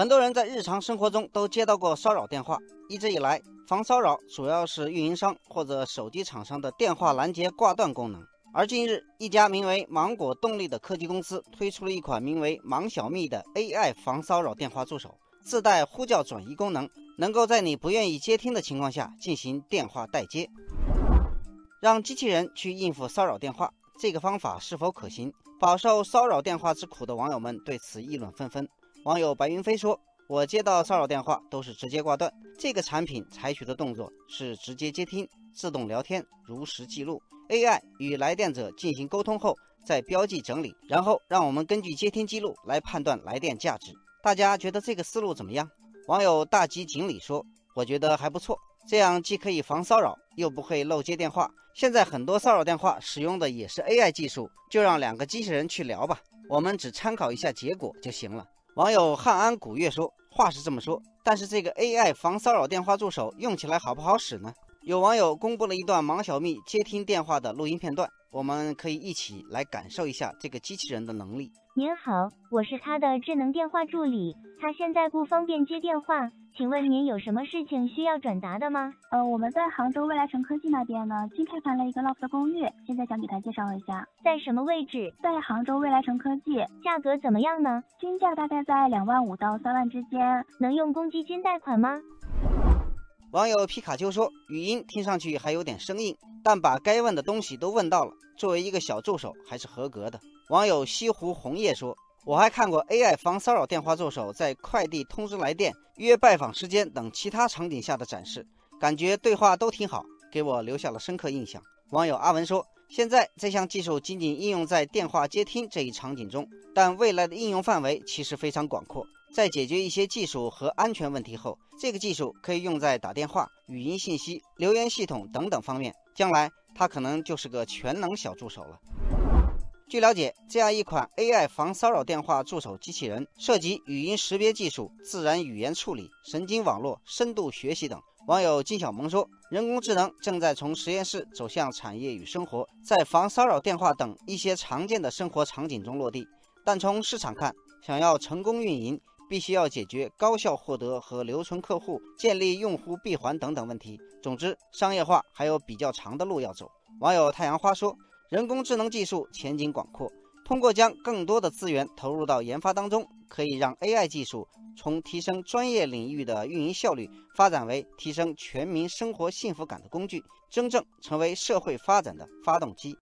很多人在日常生活中都接到过骚扰电话。一直以来，防骚扰主要是运营商或者手机厂商的电话拦截挂断功能。而近日，一家名为芒果动力的科技公司推出了一款名为“芒小蜜”的 AI 防骚扰电话助手，自带呼叫转移功能，能够在你不愿意接听的情况下进行电话代接，让机器人去应付骚扰电话。这个方法是否可行？饱受骚扰电话之苦的网友们对此议论纷纷。网友白云飞说：“我接到骚扰电话都是直接挂断，这个产品采取的动作是直接接听、自动聊天、如实记录，AI 与来电者进行沟通后再标记整理，然后让我们根据接听记录来判断来电价值。大家觉得这个思路怎么样？”网友大吉锦鲤说：“我觉得还不错，这样既可以防骚扰，又不会漏接电话。”现在很多骚扰电话使用的也是 AI 技术，就让两个机器人去聊吧，我们只参考一下结果就行了。网友汉安古月说：“话是这么说，但是这个 AI 防骚扰电话助手用起来好不好使呢？”有网友公布了一段芒小蜜接听电话的录音片段，我们可以一起来感受一下这个机器人的能力。您好，我是他的智能电话助理，他现在不方便接电话。请问您有什么事情需要转达的吗？呃，我们在杭州未来城科技那边呢，新开盘了一个 loft 公寓，现在想给他介绍一下。在什么位置？在杭州未来城科技。价格怎么样呢？均价大概在两万五到三万之间。能用公积金贷款吗？网友皮卡丘说，语音听上去还有点生硬，但把该问的东西都问到了，作为一个小助手还是合格的。网友西湖红叶说。我还看过 AI 防骚扰电话助手在快递通知来电、约拜访时间等其他场景下的展示，感觉对话都挺好，给我留下了深刻印象。网友阿文说：“现在这项技术仅仅应用在电话接听这一场景中，但未来的应用范围其实非常广阔。在解决一些技术和安全问题后，这个技术可以用在打电话、语音信息、留言系统等等方面。将来它可能就是个全能小助手了。”据了解，这样一款 AI 防骚扰电话助手机器人，涉及语音识别技术、自然语言处理、神经网络、深度学习等。网友金小萌说：“人工智能正在从实验室走向产业与生活，在防骚扰电话等一些常见的生活场景中落地。但从市场看，想要成功运营，必须要解决高效获得和留存客户、建立用户闭环等等问题。总之，商业化还有比较长的路要走。”网友太阳花说。人工智能技术前景广阔，通过将更多的资源投入到研发当中，可以让 AI 技术从提升专业领域的运营效率，发展为提升全民生活幸福感的工具，真正成为社会发展的发动机。